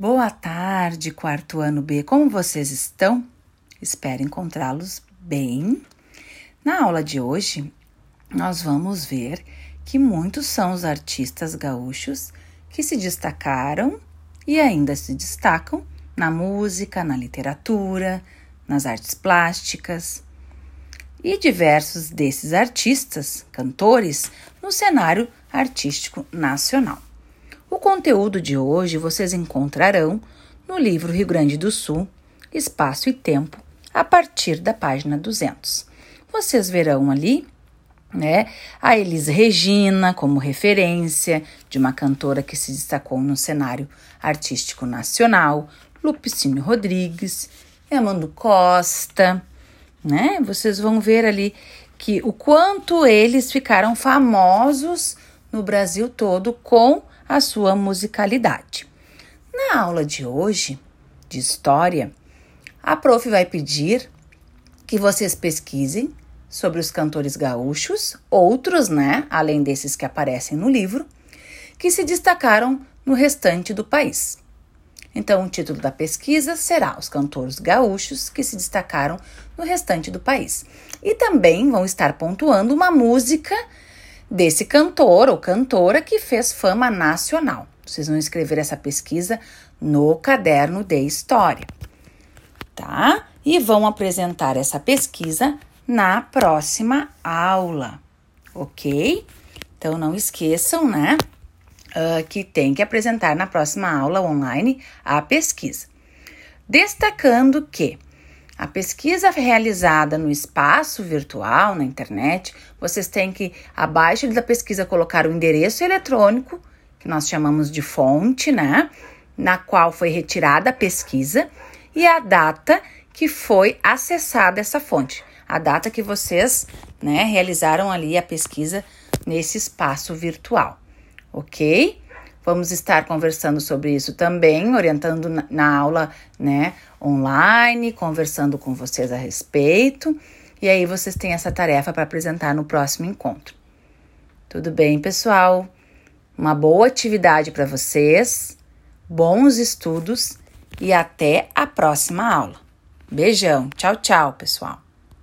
Boa tarde, quarto ano B. Como vocês estão? Espero encontrá-los bem. Na aula de hoje, nós vamos ver que muitos são os artistas gaúchos que se destacaram e ainda se destacam na música, na literatura, nas artes plásticas. E diversos desses artistas, cantores, no cenário artístico nacional. Conteúdo de hoje vocês encontrarão no livro Rio Grande do Sul, Espaço e Tempo, a partir da página 200. Vocês verão ali né, a Elis Regina como referência de uma cantora que se destacou no cenário artístico nacional, Lupicínio Rodrigues, Amando Costa, né? Vocês vão ver ali que o quanto eles ficaram famosos no Brasil todo com a sua musicalidade. Na aula de hoje, de história, a prof vai pedir que vocês pesquisem sobre os cantores gaúchos, outros, né, além desses que aparecem no livro, que se destacaram no restante do país. Então, o título da pesquisa será Os Cantores Gaúchos que se destacaram no restante do país. E também vão estar pontuando uma música desse cantor ou cantora que fez fama nacional. Vocês vão escrever essa pesquisa no caderno de história, tá? E vão apresentar essa pesquisa na próxima aula, ok? Então não esqueçam, né? Uh, que tem que apresentar na próxima aula online a pesquisa. Destacando que a pesquisa realizada no espaço virtual, na internet, vocês têm que, abaixo da pesquisa, colocar o endereço eletrônico, que nós chamamos de fonte, né? Na qual foi retirada a pesquisa, e a data que foi acessada essa fonte. A data que vocês né, realizaram ali a pesquisa nesse espaço virtual, ok? Vamos estar conversando sobre isso também, orientando na, aula, né, online, conversando com vocês a respeito. E aí vocês têm essa tarefa para apresentar no próximo encontro. Tudo bem, pessoal? Uma boa atividade para vocês, bons estudos e até a próxima aula. Beijão, tchau, tchau, pessoal.